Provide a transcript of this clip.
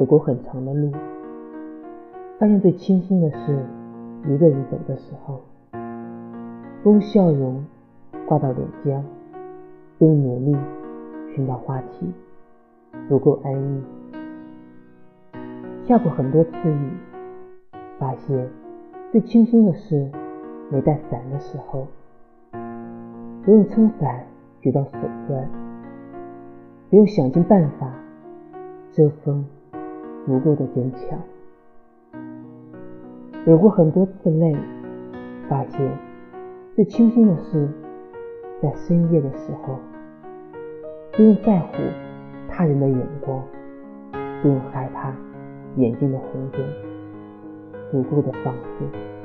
走过很长的路，发现最轻松的是一个人走的时候，不用笑容挂到脸颊，不用努力寻找话题，足够安逸。下过很多次雨，发现最轻松的是没带伞的时候，不用撑伞举到手酸，不用想尽办法遮风，足够的坚强。流过很多次泪，发现最轻松的是在深夜的时候，不用在乎他人的眼光，不用害怕。眼睛的红肿，足够的放肆。